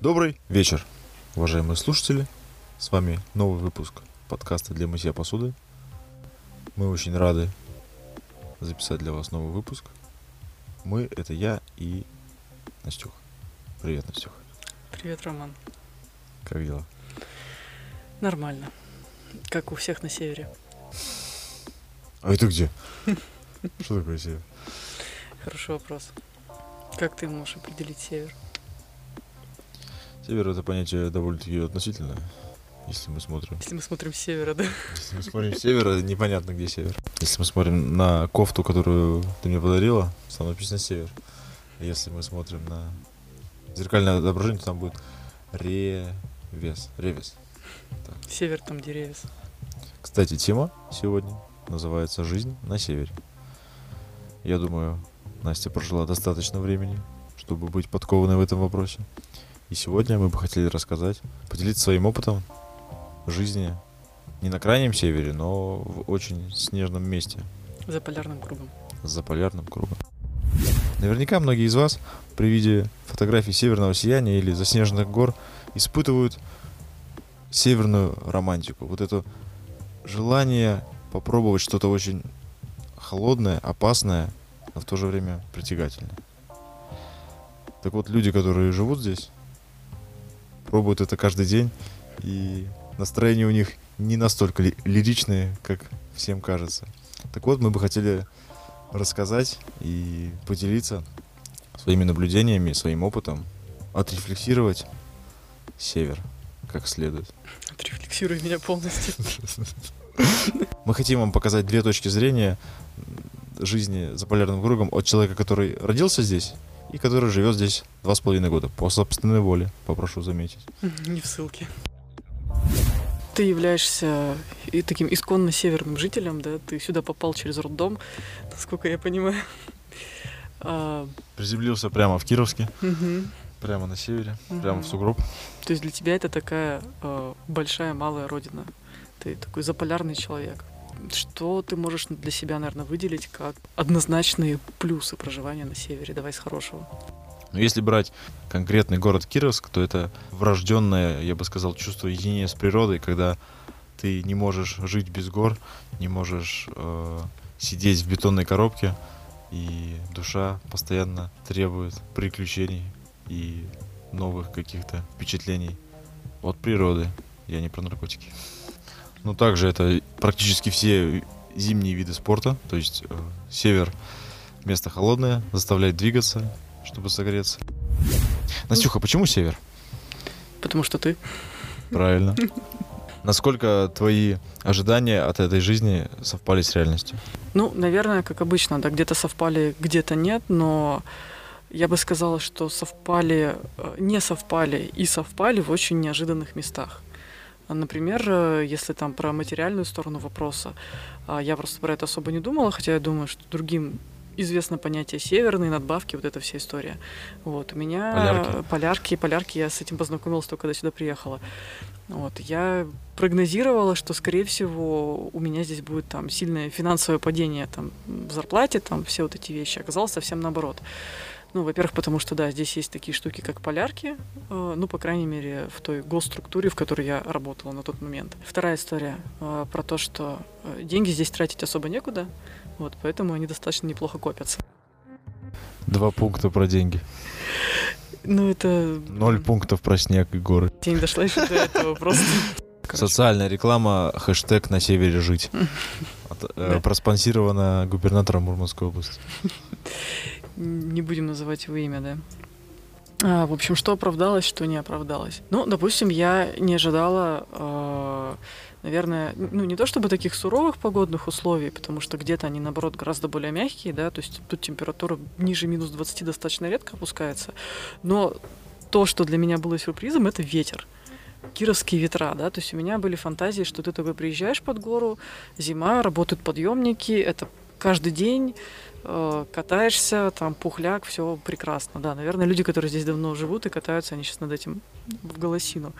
Добрый вечер, уважаемые слушатели. С вами новый выпуск подкаста для мытья посуды. Мы очень рады записать для вас новый выпуск. Мы — это я и Настюха. Привет, Настюха. Привет, Роман. Как дела? Нормально. Как у всех на севере. А это где? Что такое север? Хороший вопрос. Как ты можешь определить север? Север — это понятие довольно-таки относительное, если мы смотрим. Если мы смотрим с севера, да? Если мы смотрим с севера, непонятно, где север. Если мы смотрим на кофту, которую ты мне подарила, там написано север. Если мы смотрим на зеркальное отображение, то там будет ревес. Ревес. Север там деревья. Кстати, тема сегодня называется «Жизнь на севере». Я думаю, Настя прожила достаточно времени, чтобы быть подкованной в этом вопросе. И сегодня мы бы хотели рассказать, поделиться своим опытом жизни не на крайнем севере, но в очень снежном месте, За полярным кругом. за полярным кругом. Наверняка многие из вас при виде фотографий северного сияния или заснеженных гор испытывают северную романтику. Вот это желание попробовать что-то очень холодное, опасное, но в то же время притягательное. Так вот, люди, которые живут здесь, пробуют это каждый день, и настроение у них не настолько ли- лиричные, как всем кажется. Так вот, мы бы хотели рассказать и поделиться своими наблюдениями, своим опытом, отрефлексировать север как следует. Отрефлексируй меня полностью. Мы хотим вам показать две точки зрения жизни за полярным кругом от человека, который родился здесь и который живет здесь два с половиной года по собственной воле, попрошу заметить. Не в ссылке. Ты являешься и таким исконно северным жителем, да? Ты сюда попал через роддом, насколько я понимаю. А, Приземлился прямо в Кировске, мгм. прямо на севере, прямо в сугроб. То есть для тебя это такая э, большая, малая родина. Ты такой заполярный человек. Что ты можешь для себя, наверное, выделить как однозначные плюсы проживания на севере? Давай с хорошего. Но если брать конкретный город Кировск, то это врожденное, я бы сказал, чувство единения с природой, когда ты не можешь жить без гор, не можешь э, сидеть в бетонной коробке, и душа постоянно требует приключений и новых каких-то впечатлений от природы. Я не про наркотики. Ну, также это практически все зимние виды спорта, то есть э, север место холодное, заставляет двигаться, чтобы согреться. Настюха, почему север? Потому что ты Правильно. Насколько твои ожидания от этой жизни совпали с реальностью? Ну, наверное, как обычно, да, где-то совпали, где-то нет, но я бы сказала, что совпали, э, не совпали и совпали в очень неожиданных местах. Например, э, если там про материальную сторону вопроса, а, я просто про это особо не думала, хотя я думаю, что другим известно понятие северные надбавки, вот эта вся история. Вот, у меня Полярки. полярки, полярки, я с этим познакомилась только когда сюда приехала. Вот, я прогнозировала, что, скорее всего, у меня здесь будет там сильное финансовое падение там, в зарплате, там все вот эти вещи. Оказалось совсем наоборот. Ну, во-первых, потому что, да, здесь есть такие штуки, как полярки, э, ну, по крайней мере, в той госструктуре, в которой я работала на тот момент. Вторая история э, про то, что э, деньги здесь тратить особо некуда, вот, поэтому они достаточно неплохо копятся. Два пункта про деньги. Ну, это... Ноль пунктов про снег и горы. Не дошла еще до этого просто. Короче, Социальная реклама, хэштег на севере жить. От- э, Да. Проспонсирована губернатором Мурманской области. Не будем называть его имя, да. А, в общем, что оправдалось, что не оправдалось. Ну, допустим, я не ожидала, э, наверное, ну не то чтобы таких суровых погодных условий, потому что где-то они, наоборот, гораздо более мягкие, да, то есть тут температура ниже минус 20 достаточно редко опускается, но то, что для меня было сюрпризом, это ветер. Кировские ветра, да, то есть у меня были фантазии, что ты такой приезжаешь под гору, зима, работают подъемники, это каждый день э, катаешься, там пухляк, все прекрасно. Да, наверное, люди, которые здесь давно живут и катаются, они сейчас над этим в голосину.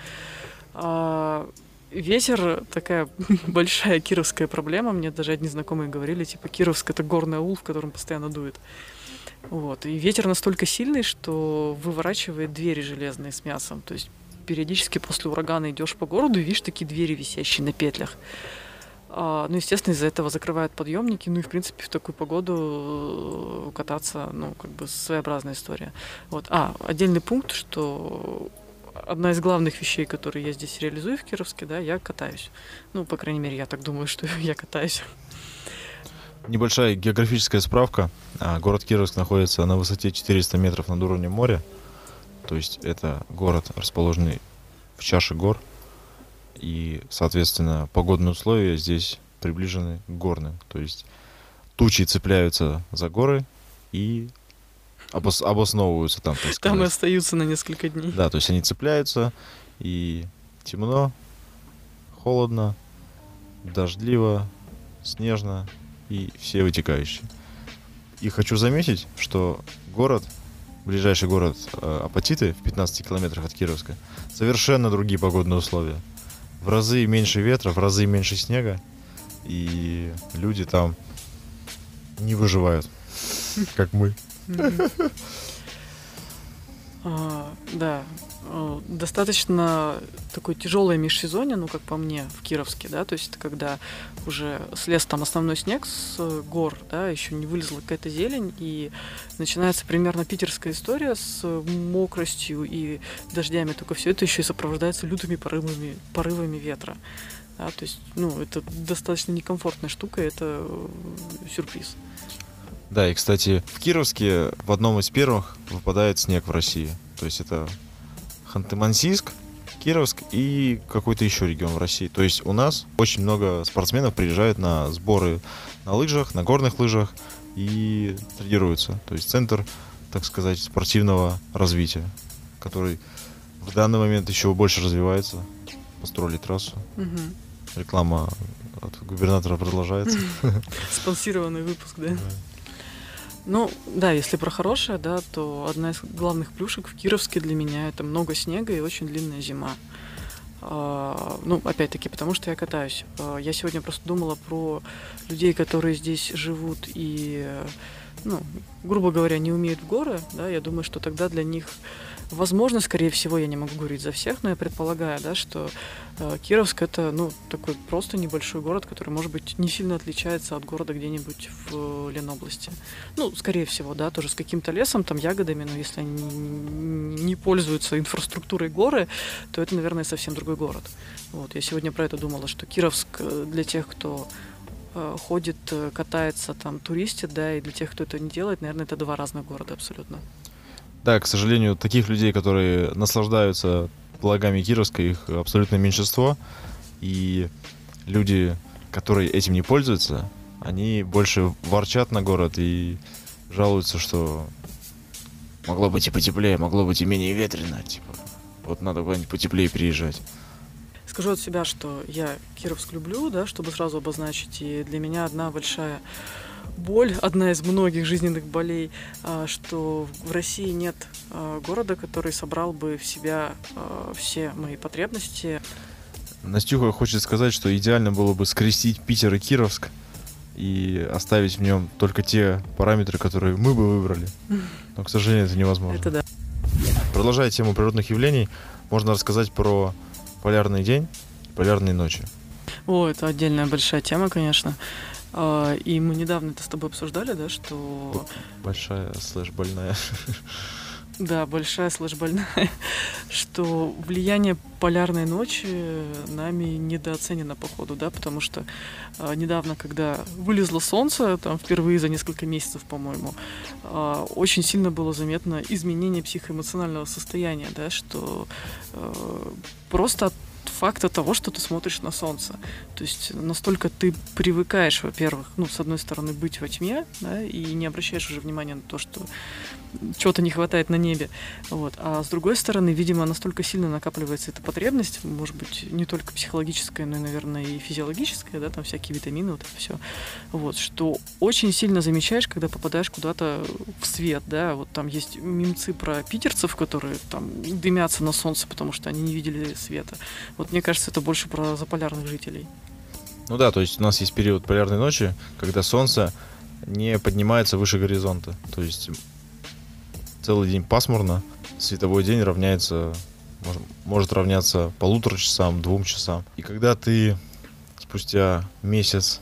А, ветер такая большая кировская проблема. Мне даже одни знакомые говорили, типа, Кировск это горный аул, в котором постоянно дует. Вот. И ветер настолько сильный, что выворачивает двери железные с мясом. То есть периодически после урагана идешь по городу и видишь такие двери, висящие на петлях. А, ну, естественно, из-за этого закрывают подъемники. Ну и, в принципе, в такую погоду э, кататься, ну, как бы своеобразная история. Вот. А, отдельный пункт, что одна из главных вещей, которые я здесь реализую в Кировске, да, я катаюсь. Ну, по крайней мере, я так думаю, что я катаюсь. Небольшая географическая справка. А, город Кировск находится на высоте 400 метров над уровнем моря. То есть это город, расположенный в чаше гор. И, соответственно, погодные условия здесь приближены к горным. То есть тучи цепляются за горы и обос обосновываются там, так Там и остаются на несколько дней. Да, то есть они цепляются, и темно, холодно, дождливо, снежно и все вытекающие. И хочу заметить, что город, ближайший город э, Апатиты в 15 километрах от Кировска, совершенно другие погодные условия. В разы меньше ветра, в разы меньше снега, и люди там не выживают, как мы. А, да, э, достаточно такой тяжелое межсезонье, ну, как по мне, в Кировске, да, то есть это когда уже слез там основной снег с гор, да, еще не вылезла какая-то зелень, и начинается примерно питерская история с мокростью и дождями, только все это еще и сопровождается лютыми порывами, порывами ветра. Да, то есть, ну, это достаточно некомфортная штука, это сюрприз. Да, и, кстати, в Кировске в одном из первых выпадает снег в России. То есть это Ханты-Мансийск, Кировск и какой-то еще регион в России. То есть у нас очень много спортсменов приезжают на сборы на лыжах, на горных лыжах и тренируются. То есть центр, так сказать, спортивного развития, который в данный момент еще больше развивается. Построили трассу. Угу. Реклама от губернатора продолжается. Спонсированный выпуск, да? Ну, да, если про хорошее, да, то одна из главных плюшек в Кировске для меня это много снега и очень длинная зима. А, ну, опять-таки, потому что я катаюсь. А, я сегодня просто думала про людей, которые здесь живут и, ну, грубо говоря, не умеют в горы, да, я думаю, что тогда для них Возможно, скорее всего, я не могу говорить за всех, но я предполагаю, да, что э, Кировск это, ну, такой просто небольшой город, который, может быть, не сильно отличается от города где-нибудь в Ленобласти. Ну, скорее всего, да, тоже с каким-то лесом, там, ягодами, но если они не пользуются инфраструктурой горы, то это, наверное, совсем другой город. Вот, я сегодня про это думала, что Кировск э, для тех, кто э, ходит, э, катается, там, туристит, да, и для тех, кто это не делает, наверное, это два разных города абсолютно. Да, к сожалению, таких людей, которые наслаждаются благами Кировска, их абсолютное меньшинство. И люди, которые этим не пользуются, они больше ворчат на город и жалуются, что могло быть и потеплее, могло быть и менее ветрено. Типа, вот надо куда-нибудь потеплее приезжать. Скажу от себя, что я Кировск люблю, да, чтобы сразу обозначить, и для меня одна большая боль, одна из многих жизненных болей, а, что в России нет а, города, который собрал бы в себя а, все мои потребности. Настюха хочет сказать, что идеально было бы скрестить Питер и Кировск и оставить в нем только те параметры, которые мы бы выбрали. Но, к сожалению, это невозможно. Это да. Продолжая тему природных явлений, можно рассказать про полярный день, полярные ночи. О, это отдельная большая тема, конечно. А, и мы недавно это с тобой обсуждали, да, что... Большая слэш больная. Да, большая слэш больная, что влияние полярной ночи нами недооценено, походу, да, потому что э, недавно, когда вылезло солнце, там впервые за несколько месяцев, по-моему, э, очень сильно было заметно изменение психоэмоционального состояния, да, что э, просто от факта того, что ты смотришь на солнце. То есть настолько ты привыкаешь, во-первых, ну, с одной стороны, быть во тьме, да, и не обращаешь уже внимания на то, что чего-то не хватает на небе. Вот. А с другой стороны, видимо, настолько сильно накапливается эта потребность, может быть, не только психологическая, но и, наверное, и физиологическая, да, там всякие витамины, вот это все. Вот, что очень сильно замечаешь, когда попадаешь куда-то в свет, да, вот там есть мимцы про питерцев, которые там дымятся на солнце, потому что они не видели света. Вот мне кажется, это больше про заполярных жителей. Ну да, то есть у нас есть период полярной ночи, когда солнце не поднимается выше горизонта. То есть целый день пасмурно, световой день равняется, может, может равняться полутора часам, двум часам. И когда ты спустя месяц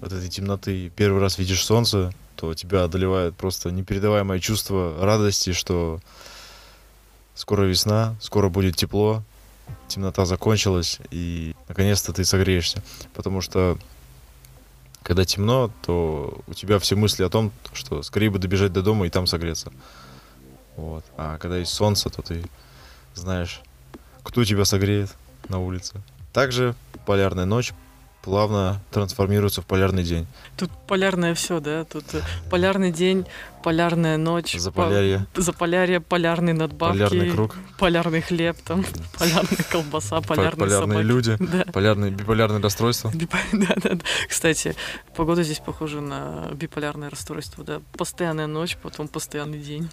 от этой темноты первый раз видишь солнце, то тебя одолевает просто непередаваемое чувство радости, что скоро весна, скоро будет тепло, темнота закончилась, и наконец-то ты согреешься. Потому что когда темно, то у тебя все мысли о том, что скорее бы добежать до дома и там согреться. Вот. А когда есть солнце, то ты знаешь, кто тебя согреет на улице. Также полярная ночь плавно трансформируется в полярный день. Тут полярное все, да? Тут э, полярный день, полярная ночь. Заполярье. По, заполярье, полярные надбавки. Полярный круг. Полярный хлеб, там, полярная колбаса, полярные Полярные собаки. люди. Да. Полярные, биполярные расстройства. Бипо- Да, да, да. Кстати, погода здесь похожа на биполярное расстройство, да. Постоянная ночь, потом постоянный день.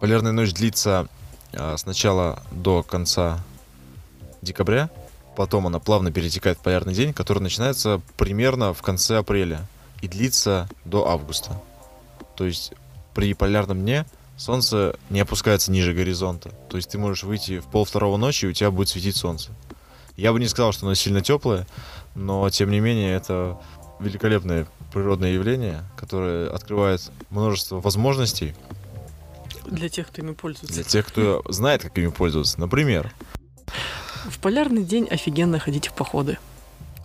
Полярная ночь длится а, сначала до конца декабря, потом она плавно перетекает в полярный день, который начинается примерно в конце апреля и длится до августа. То есть при полярном дне солнце не опускается ниже горизонта. То есть ты можешь выйти в пол второго ночи, и у тебя будет светить солнце. Я бы не сказал, что оно сильно теплое, но тем не менее это великолепное природное явление, которое открывает множество возможностей Для тех, кто ими пользуется. для тех, кто знает, как ими пользоваться. Например, В полярный день офигенно ходить в походы.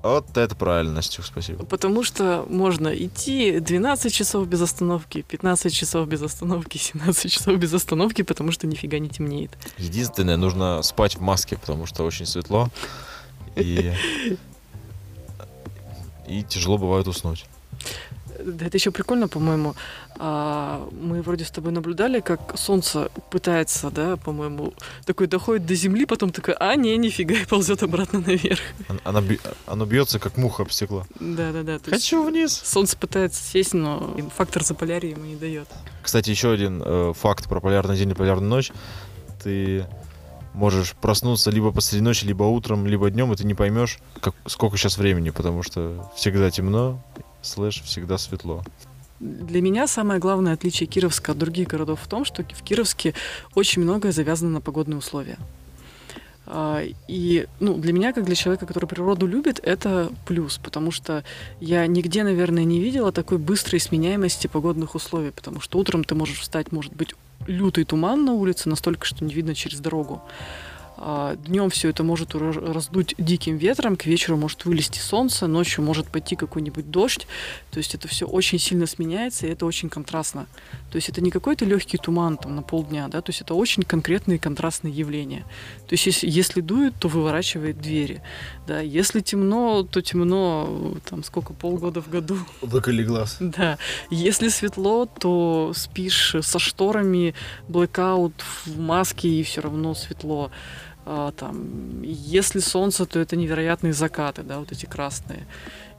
вот это правильно, Настюх, спасибо. Потому что можно идти 12 часов без остановки, 15 часов без остановки, 17 часов без остановки, потому что нифига не темнеет. Единственное, нужно спать в маске, потому что очень светло. И, и тяжело бывает уснуть. Да, это еще прикольно, по-моему. А, Мы вроде с тобой наблюдали, как солнце пытается, да, по-моему, такой доходит до земли, потом такой, а, не, нифига, и ползет обратно наверх. Оно, оно бьется, как муха об стекло. Да-да-да. то есть Хочу вниз. Солнце пытается сесть, но фактор заполярья ему не дает. Кстати, еще один э, факт про полярный день и полярную ночь. Ты можешь проснуться либо посреди ночи, либо утром, либо днем, и ты не поймешь, как, сколько сейчас времени, потому что всегда темно, слэш всегда светло. Для меня самое главное отличие Кировска от других городов в том, что в Кировске очень многое завязано на погодные условия. А, И ну, для меня, как для человека, который природу любит, это плюс, потому что я нигде, наверное, не видела такой быстрой сменяемости погодных условий, потому что утром ты можешь встать, может быть, лютый туман на улице, настолько, что не видно через дорогу. Днем все это может раздуть диким ветром, к вечеру может вылезти солнце, ночью может пойти какой-нибудь дождь. То есть это все очень сильно сменяется, и это очень контрастно. То есть это не какой-то легкий туман там на полдня, да, то есть это очень конкретные контрастные явления. То есть если, если дует, то выворачивает двери, да, если темно, то темно, там сколько, полгода в году. Выколи глаз. Да, если светло, то спишь со шторами, блэкаут в маске и все равно светло. А, там, если солнце, то это невероятные закаты, да, вот эти красные.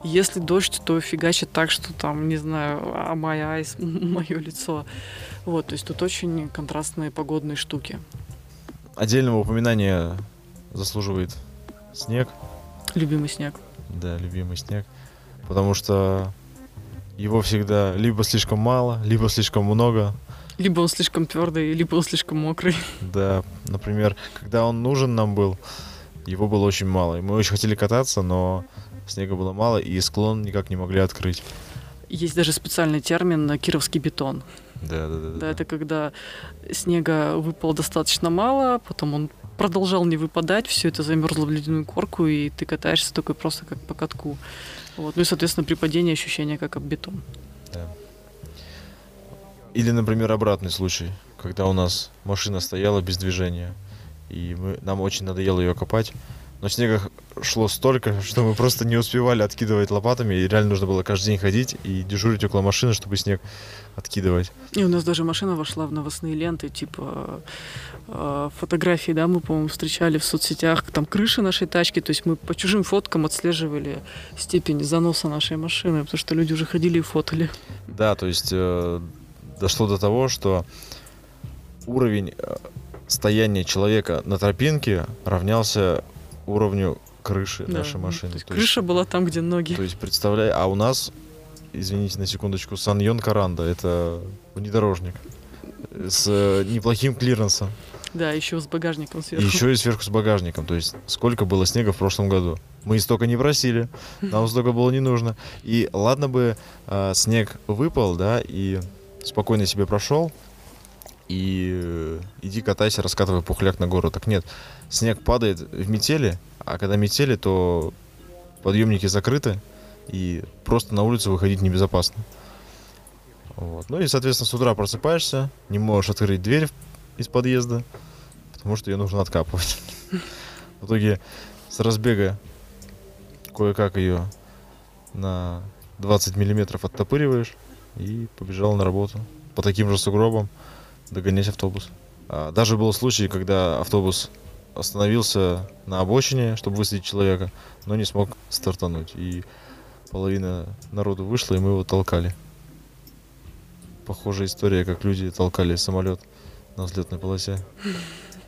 Если дождь, то фигачит так, что там, не знаю, а my eyes, мое лицо. Вот, то есть тут очень контрастные погодные штуки. Отдельного упоминания заслуживает снег. Любимый снег. Да, любимый снег. Потому что его всегда либо слишком мало, либо слишком много. Либо он слишком твердый, либо он слишком мокрый. Да, например, когда он нужен нам был, его было очень мало. И мы очень хотели кататься, но снега было мало, и склон никак не могли открыть. Есть даже специальный термин кировский бетон. Да, да, да. Да, это когда снега выпало достаточно мало, потом он продолжал не выпадать, все это замерзло в ледяную корку, и ты катаешься такой просто как по катку. Вот. Ну и, соответственно, при падении ощущение как об бетон. Или, например, обратный случай, когда у нас машина стояла без движения, и мы, нам очень надоело ее копать, но снега шло столько, что мы просто не успевали откидывать лопатами, и реально нужно было каждый день ходить и дежурить около машины, чтобы снег откидывать. И у нас даже машина вошла в новостные ленты, типа э, фотографии, да, мы, по-моему, встречали в соцсетях, там крыши нашей тачки, то есть мы по чужим фоткам отслеживали степень заноса нашей машины, потому что люди уже ходили и фотали. Да, то есть э, дошло до того, что уровень э, стояния человека на тропинке равнялся уровню крыши Да, нашей ну, машины. То есть То есть- крыша была там, где ноги. То есть, представляй, а у нас извините на секундочку, Саньон Каранда. Это внедорожник с э, неплохим клиренсом. Да, еще с багажником сверху. еще и сверху с багажником. То есть сколько было снега в прошлом году. Мы столько не просили, нам столько было не нужно. И ладно бы э, снег выпал, да, и спокойно себе прошел, и э, иди катайся, раскатывай пухляк на гору. Так нет, снег падает в метели, а когда метели, то подъемники закрыты, и просто на улицу выходить небезопасно. Вот. Ну и, соответственно, с утра просыпаешься, не можешь открыть дверь из подъезда, потому что ее нужно откапывать. В итоге с разбега кое-как ее на 20 миллиметров оттопыриваешь и побежал на работу по таким же сугробам догонять автобус. А, даже был случай, когда автобус остановился на обочине, чтобы высадить человека, но не смог стартануть. И половина народу вышла, и мы его толкали. Похожая история, как люди толкали самолет на взлетной полосе.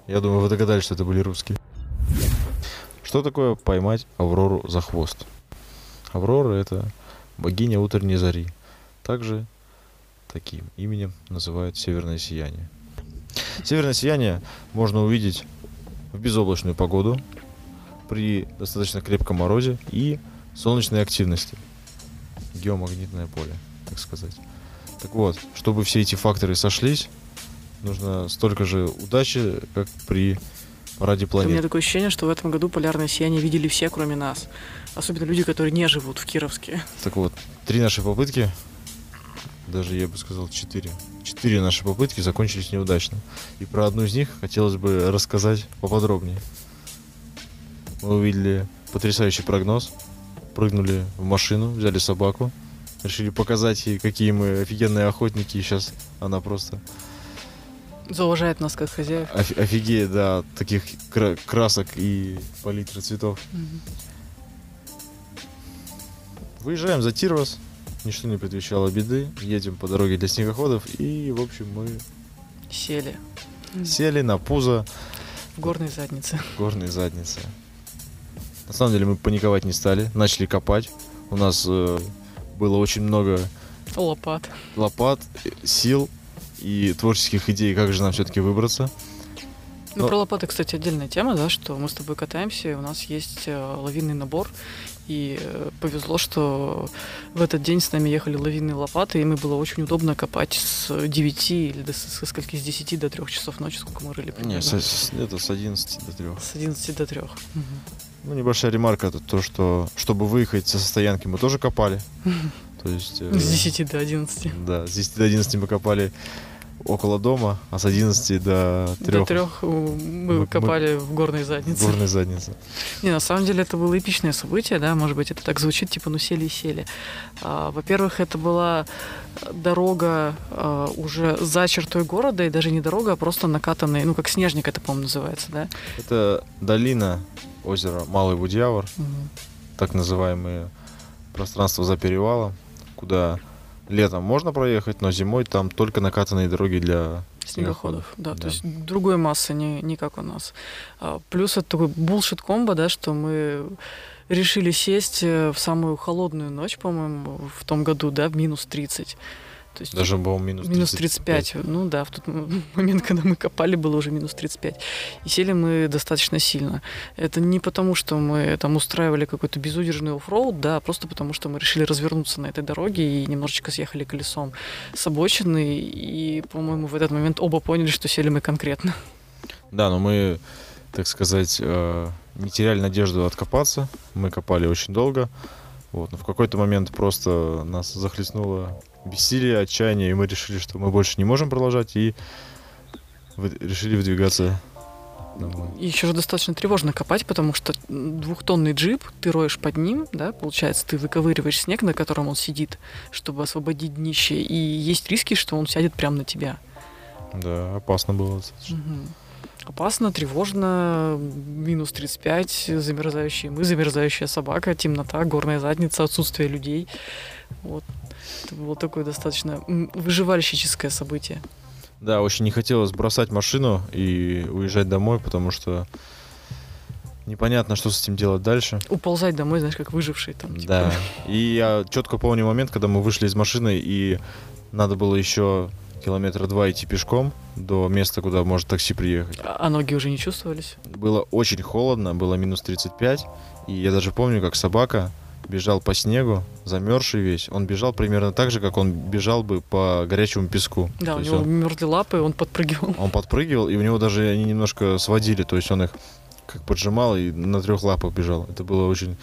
Я думаю, вы догадались, что это были русские. Что такое поймать Аврору за хвост? Аврора — это богиня утренней зари. Также таким именем называют северное сияние. Северное сияние можно увидеть в безоблачную погоду, при достаточно крепком морозе и солнечной активности. Геомагнитное поле, так сказать. Так вот, чтобы все эти факторы сошлись, нужно столько же удачи, как при параде У меня планет. такое ощущение, что в этом году полярное сияние видели все, кроме нас. Особенно люди, которые не живут в Кировске. Так вот, три наши попытки, даже я бы сказал четыре, четыре наши попытки закончились неудачно. И про одну из них хотелось бы рассказать поподробнее. Мы увидели потрясающий прогноз, прыгнули в машину, взяли собаку, решили показать ей, какие мы офигенные охотники, и сейчас она просто Зауважает нас как хозяев. офи- офигеет, да, от таких кра- красок и палитры цветов. Мгм. Выезжаем за Тирвас, ничто не предвещало беды, едем по дороге для снегоходов, и, в общем, мы Сели. сели на пузо В горной заднице. горной задницы. На самом деле мы паниковать не стали, начали копать. У нас э, было очень много Лопат. лопат, сил и творческих идей, как же нам все-таки выбраться. Ну, Но- про лопаты, кстати, отдельная тема, да, что мы с тобой катаемся, и у нас есть э, лавинный набор, и э, повезло, что в этот день с нами ехали лавинные лопаты, и мы было очень удобно копать с 9 или до, со скольки, с 10 до 3 часов ночи, сколько мы рыли. Не, примерно. с, с- это с 11 до 3. С 11 до 3. Ну, небольшая ремарка, это то, что чтобы выехать со стоянки, мы тоже копали. То есть... э, С 10 до 11. Да, с 10 до 11 мы копали около дома, а с 11 до 3 До трех мы, Мы- копали в горной заднице. горной задницы. Не, на самом деле это было эпичное событие, да, может быть, это так звучит, типа, ну сели и сели. А, во-первых, это была дорога а, уже за чертой города, и даже не дорога, а просто накатанный, ну, как снежник это, по-моему, называется, да? Это долина озера Малый Будьявор, Мгм. так называемые пространство за перевалом, куда летом можно проехать, но зимой там только накатанные дороги для Снегоходов, да, Да. то есть другой массы, не, не как у нас. А, плюс это такой булшит комбо, да, что мы решили сесть э, в самую холодную ночь, по-моему, в том году, да, в минус 30. То есть даже, по-моему, минус, Минус 35. Ну да, в тот момент, когда мы копали, было уже минус 35. И сели мы достаточно сильно. Это не потому, что мы там устраивали какой-то безудержный оффроуд, да, а просто потому, что мы решили развернуться на этой дороге и немножечко съехали колесом с обочины. И, по-моему, в этот момент оба поняли, что сели мы конкретно. Да, но мы, так сказать, э, не теряли надежду откопаться. Мы копали очень долго. Вот, но в какой-то момент просто нас захлестнуло бессилие, отчаяние, и мы решили, что мы больше не можем продолжать, и решили выдвигаться еще же достаточно тревожно копать, потому что двухтонный джип, ты роешь под ним, да, получается, ты выковыриваешь снег, на котором он сидит, чтобы освободить днище, и есть риски, что он сядет прямо на тебя. Да, опасно было. Опасно, тревожно, минус 35, замерзающие мы, замерзающая собака, темнота, горная задница, отсутствие людей. Вот. Это было такое достаточно выживальщическое событие. Да, очень не хотелось бросать машину и уезжать домой, потому что Непонятно, что с этим делать дальше. Уползать домой, знаешь, как выживший там. типа. Да. И я четко помню момент, когда мы вышли из машины, и надо было еще километра два идти пешком до места, куда может такси приехать. А а ноги уже не чувствовались? Было очень холодно, было минус 35, и я даже помню, как собака бежал по снегу, замерзший весь. Он бежал примерно так же, как он бежал бы по горячему песку. Да, То у него он, мерзли лапы, он подпрыгивал. он подпрыгивал, и у него даже они немножко сводили, то есть он их как поджимал и на трех лапах бежал. Это было очень,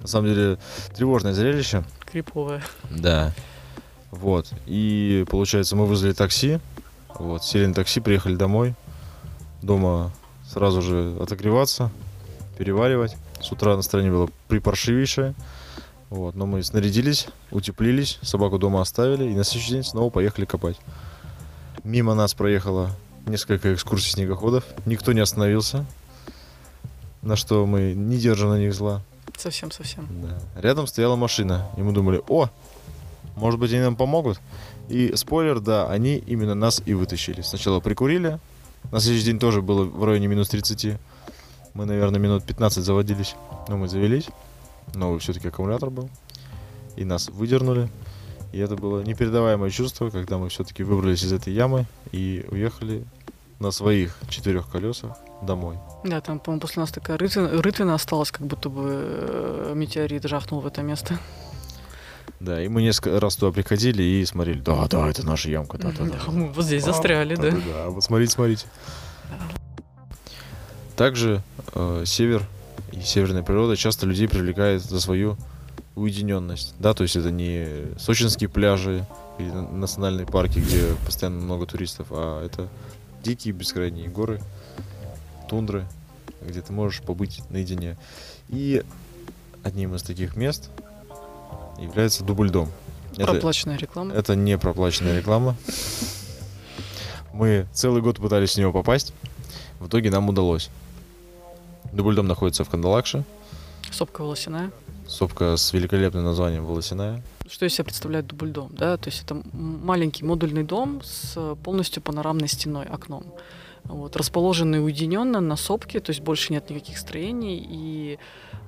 на самом деле, тревожное зрелище. Криповая. Да. Вот. И получается, мы вызвали такси. Вот, сели на такси, приехали домой. Дома сразу же отогреваться, переваривать. С утра настроение было припаршивейшее. Вот, но мы снарядились, утеплились, собаку дома оставили и на следующий день снова поехали копать. Мимо нас проехало несколько экскурсий снегоходов. Никто не остановился. На что мы не держим на них зла. Совсем-совсем. Да. Рядом стояла машина, и мы думали, о, может быть, они нам помогут. И спойлер, да, они именно нас и вытащили. Сначала прикурили, на следующий день тоже было в районе минус 30. Мы, наверное, минут 15 заводились. Но мы завелись. Новый все-таки аккумулятор был. И нас выдернули. И это было непередаваемое чувство, когда мы все-таки выбрались из этой ямы и уехали на своих четырех колесах домой. Да, там, по-моему, после нас такая рытвина, рытвина осталась, как будто бы э, метеорит жахнул в это место. Да, и мы несколько раз туда приходили и смотрели. Да, да, это наша ямка, да, да, да. Мы вот здесь застряли, да. Да, вот смотрите, смотрите. Также э, север и северная природа часто людей привлекает за свою уединенность. Да, то есть это не сочинские пляжи или на- национальные парки, где постоянно много туристов, а это дикие бескрайние горы, тундры, где ты можешь побыть наедине. И одним из таких мест является Дубльдом. Это- Проплаченная реклама. это не проплаченная реклама. Мы целый год пытались в него попасть. В итоге нам удалось. Дубльдом находится в Кандалакше. Сопка волосяная. Сопка с великолепным названием Волосяная. Что из себя представляет дубльдом, да? То есть это маленький модульный дом с полностью панорамной стеной, окном. Вот, расположенный уединенно на сопке, то есть больше нет никаких строений, и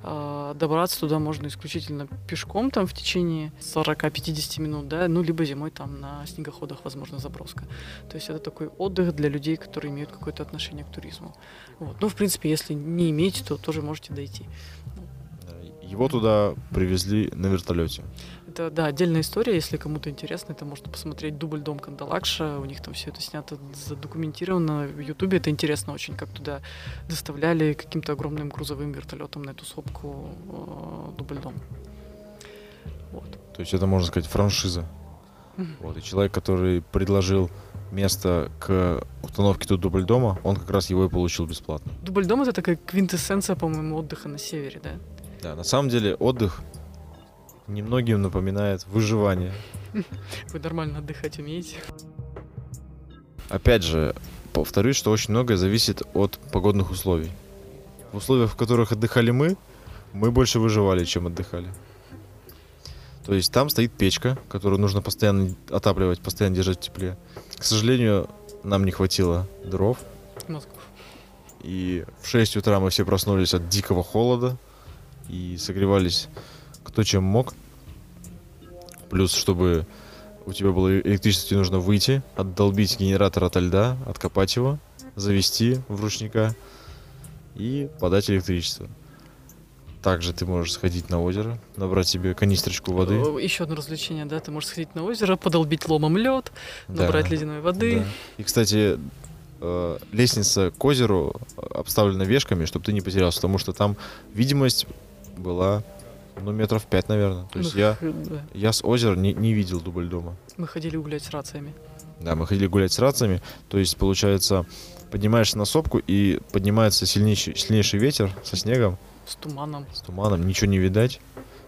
добраться туда можно исключительно пешком там в течение 40-50 минут, да, ну, либо зимой там на снегоходах, возможно, заброска. То есть это такой отдых для людей, которые имеют какое-то отношение к туризму. Вот. Ну, в принципе, если не имеете, то тоже можете дойти. Его туда привезли на вертолете. Это, да, отдельная история, если кому-то интересно, это можно посмотреть «Дубль дом Кандалакша», у них там все это снято, задокументировано в Ютубе, это интересно очень, как туда доставляли каким-то огромным грузовым вертолетом на эту сопку э, «Дубль дом». Вот. То есть это, можно сказать, франшиза. Вот. И человек, который предложил место к установке тут дубльдома, он как раз его и получил бесплатно. «Дубль дом» — это такая квинтэссенция, по-моему, отдыха на севере, да? Да, на самом деле отдых немногим напоминает выживание. Вы нормально отдыхать умеете? Опять же, повторюсь, что очень многое зависит от погодных условий. В условиях, в которых отдыхали мы, мы больше выживали, чем отдыхали. То есть там стоит печка, которую нужно постоянно отапливать, постоянно держать в тепле. К сожалению, нам не хватило дров. Мозгов. И в 6 утра мы все проснулись от дикого холода и согревались кто чем мог. Плюс, чтобы у тебя было электричество, тебе нужно выйти, отдолбить генератор ото льда, откопать его, завести в ручника и подать электричество. Также ты можешь сходить на озеро, набрать себе канистрочку воды. Еще одно развлечение, да? Ты можешь сходить на озеро, подолбить ломом лед, Да, набрать ледяной воды. да. И, кстати, э, лестница к озеру обставлена вешками, чтобы ты не потерялся, потому что там видимость была, ну, метров пять, наверное. То есть Мы я, х- я с озера не, не видел дубль дома. Мы ходили гулять с рациями. Да, мы ходили гулять с рациями, то есть, получается, поднимаешься на сопку, и поднимается сильнейший, сильнейший ветер со снегом, С туманом. с туманом, ничего не видать.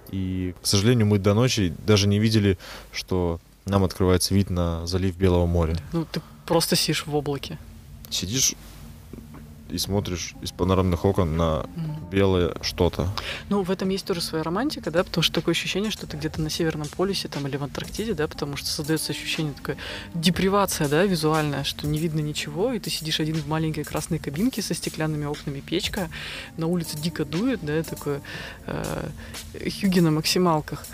И, к сожалению, мы до ночи даже не видели, что нам открывается вид на залив Белого моря. Ну, ты просто сидишь в облаке. Сидишь и смотришь из панорамных окон на белое что-то. Ну, в этом есть тоже своя романтика, да, потому что такое ощущение, что ты где-то на Северном полюсе там или в Антарктиде, да, потому что создается ощущение такой депривация, да, визуальная, что не видно ничего, и ты сидишь один в маленькой красной кабинке со стеклянными окнами, печка, на улице дико дует, да, такое э, хюги на максималках.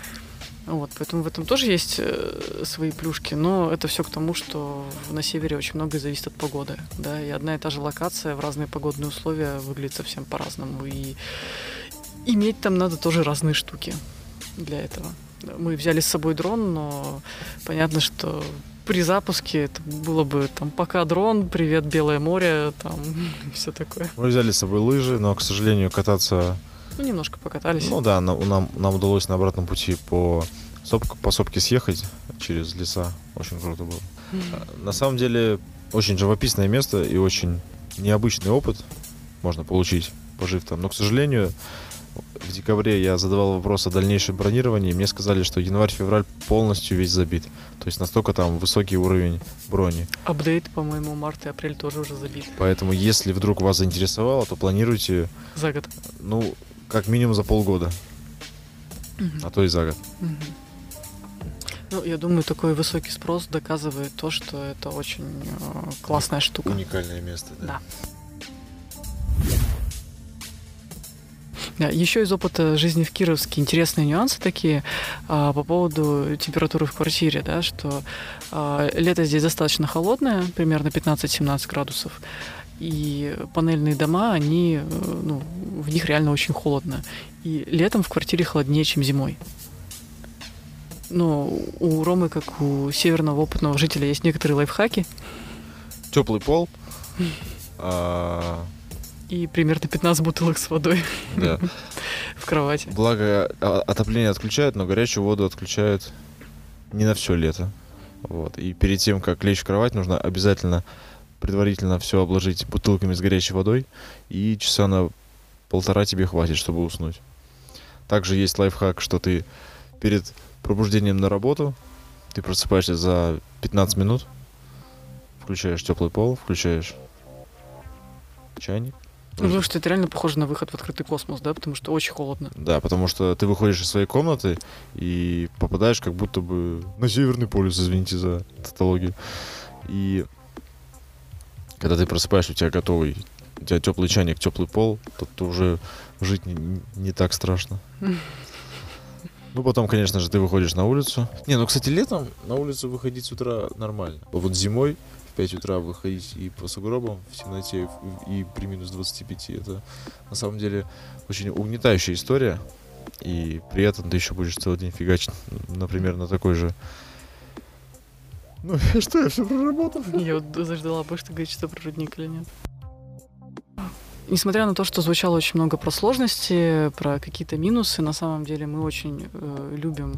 Вот, поэтому в этом тоже есть э, свои плюшки, но это все к тому, что на севере очень многое зависит от погоды, да, и одна и та же локация в разные погодные условия выглядит совсем по-разному, и иметь там надо тоже разные штуки для этого. Мы взяли с собой дрон, но понятно, что при запуске это было бы там пока дрон, привет Белое море, там все такое. Мы взяли с собой лыжи, но, к сожалению, кататься Ну, немножко покатались. Ну да, на- нам, нам удалось на обратном пути по, соп- по сопке съехать через леса. Очень круто было. А, На самом деле, очень живописное место и очень необычный опыт можно получить, пожив там. Но, к сожалению, в декабре я задавал вопрос о дальнейшем бронировании, и мне сказали, что январь-февраль полностью весь забит. То есть настолько там высокий уровень брони. Апдейт, по-моему, март и апрель тоже уже забит Поэтому, если вдруг вас заинтересовало, то планируйте, за год. ну, как минимум за полгода, а то и за год. Мгм. Ну, я думаю, такой высокий спрос доказывает то, что это очень э, классная штука. Уникальное место, Да. Да, Еще из опыта жизни в Кировске интересные нюансы такие а, по поводу температуры в квартире, да, что а, лето здесь достаточно холодное, примерно 15-17 градусов, и панельные дома, они, э, ну, в них реально очень холодно. И летом в квартире холоднее, чем зимой. Но у Ромы, как у северного опытного жителя, есть некоторые лайфхаки, Теплый пол. а, и примерно 15 бутылок с водой да. в кровати. Благо, а, отопление отключают, но горячую воду отключают не на все лето. Вот. И перед тем, как лечь в кровать, нужно обязательно предварительно все обложить бутылками с горячей водой. И часа на полтора тебе хватит, чтобы уснуть. Также есть лайфхак, что ты перед пробуждением на работу, ты просыпаешься за 15 минут, включаешь теплый пол, включаешь чайник. Ну, потому что это реально похоже на выход в открытый космос, да, потому что очень холодно. Да, потому что ты выходишь из своей комнаты и попадаешь как будто бы на Северный полюс, извините за тавтологию. И когда ты просыпаешься, у тебя готовый, у тебя теплый чайник, теплый пол, то, то уже жить не, не так страшно. Ну, потом, конечно же, ты выходишь на улицу. Не, ну, кстати, летом на улицу выходить с утра нормально. Вот зимой в 5 утра выходить и по сугробам в темноте и при минус 25, это на самом деле очень угнетающая история. И при этом ты еще будешь целый день фигачить, например, на такой же... Ну, что, я все проработал? Я вот заждала бы, что говорит, что про рудник или нет. Несмотря на то, что звучало очень много про сложности, про какие-то минусы, на самом деле мы очень э, любим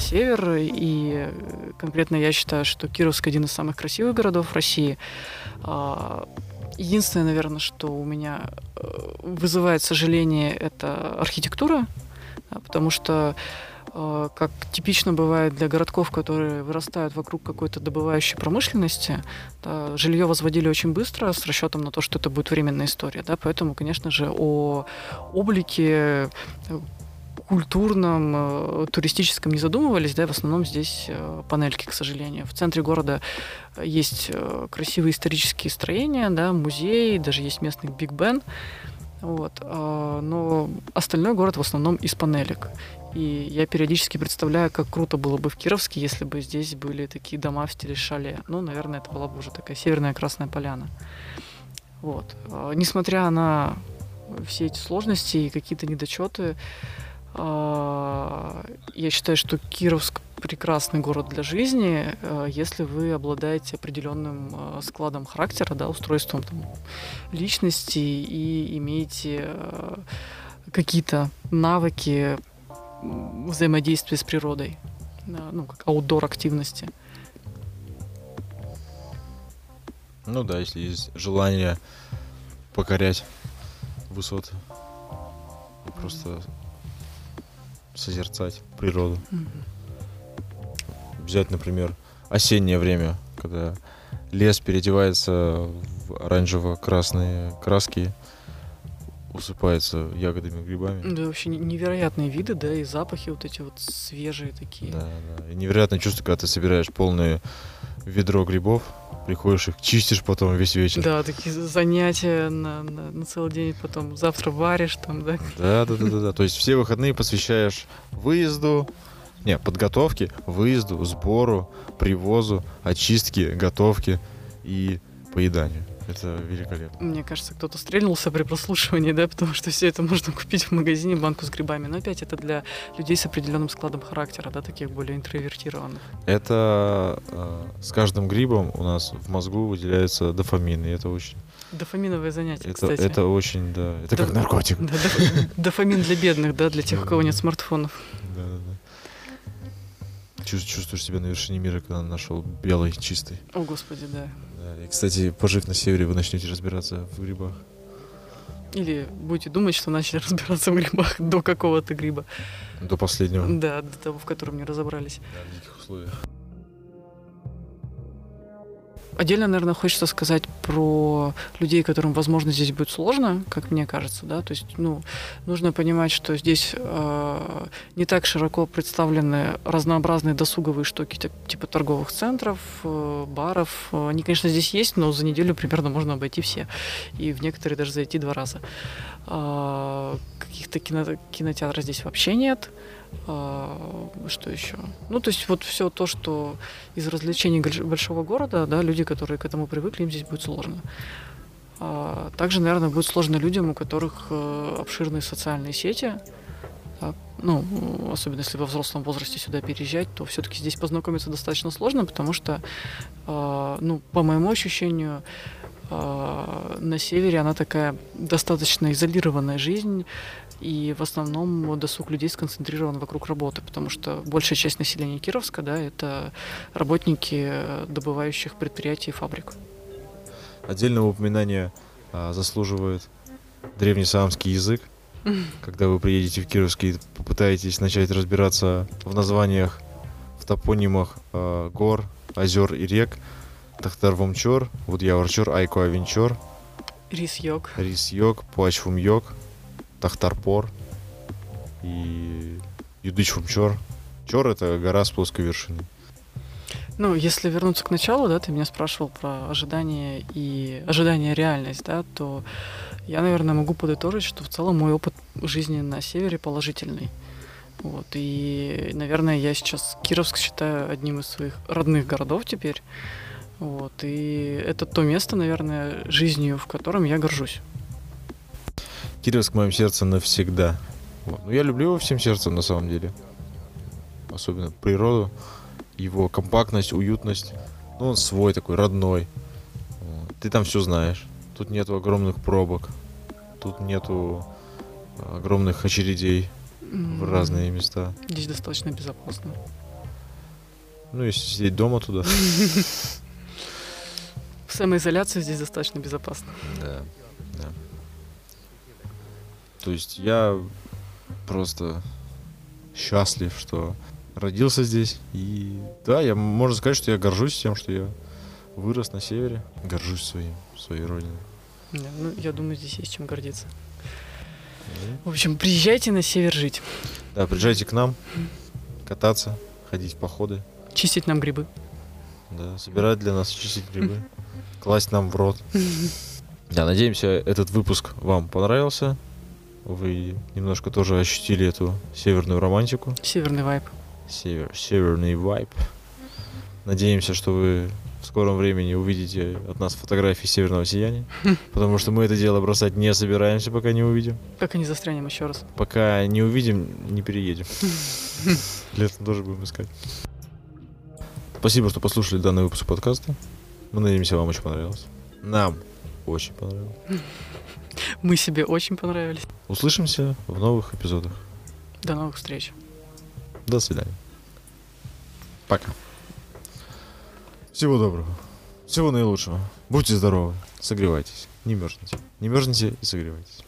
север, и э, конкретно я считаю, что Кировск один из самых красивых городов России. А, единственное, наверное, что у меня э, вызывает сожаление, это архитектура, да, потому что как типично бывает для городков, которые вырастают вокруг какой-то добывающей промышленности, да, жилье возводили очень быстро с расчетом на то, что это будет временная история. Да, поэтому, конечно же, о облике э, культурном, э, туристическом не задумывались, да, в основном здесь э, панельки, к сожалению. В центре города есть красивые исторические строения, да, музей, даже есть местный Биг Бен, вот, а, но остальной город в основном из панелек. И я периодически представляю, как круто было бы в Кировске, если бы здесь были такие дома в стиле шале. Ну, наверное, это была бы уже такая северная Красная Поляна. Вот. А, Несмотря на все эти сложности и какие-то недочеты, а, я считаю, что Кировск прекрасный город для жизни, а, если вы обладаете определенным складом характера, да, устройством там, личности и имеете какие-то навыки м, взаимодействия с природой, да, ну, как аутдор активности. Ну да, если есть желание покорять высоты. Просто созерцать природу. Мгм. Взять, например, осеннее время, когда лес переодевается в оранжево-красные краски, усыпается ягодами, грибами. Да, вообще не- невероятные виды, да, и запахи вот эти вот свежие такие. Да, да. И невероятное чувство, когда ты собираешь полное ведро грибов, приходишь их, чистишь потом весь вечер. Да, такие занятия на, на, на целый день, потом завтра варишь там, да. Да, да, да, да, да. То есть все выходные посвящаешь выезду, не, подготовке, выезду, сбору, привозу, очистке, готовке и поеданию. Это великолепно. Мне кажется, кто-то стрельнулся при прослушивании, да, потому что все это можно купить в магазине, банку с грибами. Но опять это для людей с определенным складом характера, да, таких более интровертированных. Это э, с каждым грибом у нас в мозгу выделяется дофамин, и это очень, Дофаминовое занятие, это, кстати. это очень, да, это Да. как наркотик. Да, доф- дофамин для бедных, да, для тех, у кого нет смартфонов. Да, да, да. Чувс- Чувствуешь себя на вершине мира, когда нашел белый, чистый. О, господи, да. Да, и, кстати, пожив на севере, вы начнете разбираться в грибах. Или будете думать, что начали разбираться в грибах до какого-то гриба. До последнего. Да, до того, в котором не разобрались. Да, в диких условиях. Отдельно, наверное, хочется сказать про людей, которым, возможно, здесь будет сложно, как мне кажется, да, то есть, ну, нужно понимать, что здесь э, не так широко представлены разнообразные досуговые штуки, тип- типа торговых центров, э, баров. Э, Они, конечно, здесь есть, но за неделю примерно можно обойти все, и в некоторые даже зайти два раза. А, Каких-то кино- кинотеатров здесь вообще нет. А, Что еще? Ну, то есть вот все то, что из развлечений большого города, да, люди, которые к этому привыкли, им здесь будет сложно. А, Также, наверное, будет сложно людям, у которых э, обширные социальные сети. Ну, особенно если во взрослом возрасте сюда переезжать, то все-таки здесь познакомиться достаточно сложно, потому что, а, ну, по моему ощущению, а, на севере она такая достаточно изолированная жизнь, и в основном досуг людей сконцентрирован вокруг работы, потому что большая часть населения Кировска, да, это работники э, добывающих предприятий и фабрик. Отдельного упоминания а, заслуживает древнесаамский язык. Когда вы приедете в Кировск и попытаетесь начать разбираться в названиях, в топонимах а, гор, озер и рек, Тахтарвомчор, Вудьяварчор, Айко Авенчор, Рис йог. Рис Йог, Плачфум Йог, Тахтарпор и Юдычфумчор. Чор это гора с плоской вершиной. Ну, если вернуться к началу, да, ты меня спрашивал про ожидания и ожидания реальность, да, то я, наверное, могу подытожить, что в целом мой опыт жизни на севере положительный. Вот, и, наверное, я сейчас Кировск считаю одним из своих родных городов теперь. Вот, и это то место, наверное, жизнью, в котором я горжусь. Кировск в моем сердце навсегда. Вот. Но я люблю его всем сердцем на самом деле. Особенно природу, его компактность, уютность. Ну, он свой такой, родной. Вот. Ты там все знаешь. Тут нету огромных пробок. Тут нету огромных очередей в М, разные места. Здесь достаточно безопасно. Ну, если сидеть дома туда. В самоизоляции здесь достаточно безопасно. Да, да. То есть я просто счастлив, что родился здесь. И да, я можно сказать, что я горжусь тем, что я вырос на севере. Горжусь своим, своей родиной. Ну, я думаю, здесь есть чем гордиться. В общем, приезжайте на север жить. Да, приезжайте к нам, кататься, ходить в походы, Чистить нам грибы. да, собирать для нас, чистить грибы, класть нам в рот. Да, надеемся, этот выпуск вам понравился. Вы немножко тоже ощутили эту северную романтику. Северный вайп. Север, северный вайп. Надеемся, что вы в скором времени увидите от нас фотографии северного сияния, потому что мы это дело бросать не собираемся, пока не увидим. Как они застрянем еще раз. Пока не увидим, не переедем. Летом тоже будем искать. Спасибо, что послушали данный выпуск подкаста. Мы надеемся, вам очень понравилось. Нам очень понравилось. Мы себе очень понравились. Услышимся в новых эпизодах. До новых встреч. До свидания. Пока. Всего доброго. Всего наилучшего. Будьте здоровы. Согревайтесь. Не мерзните. Не мерзните и согревайтесь.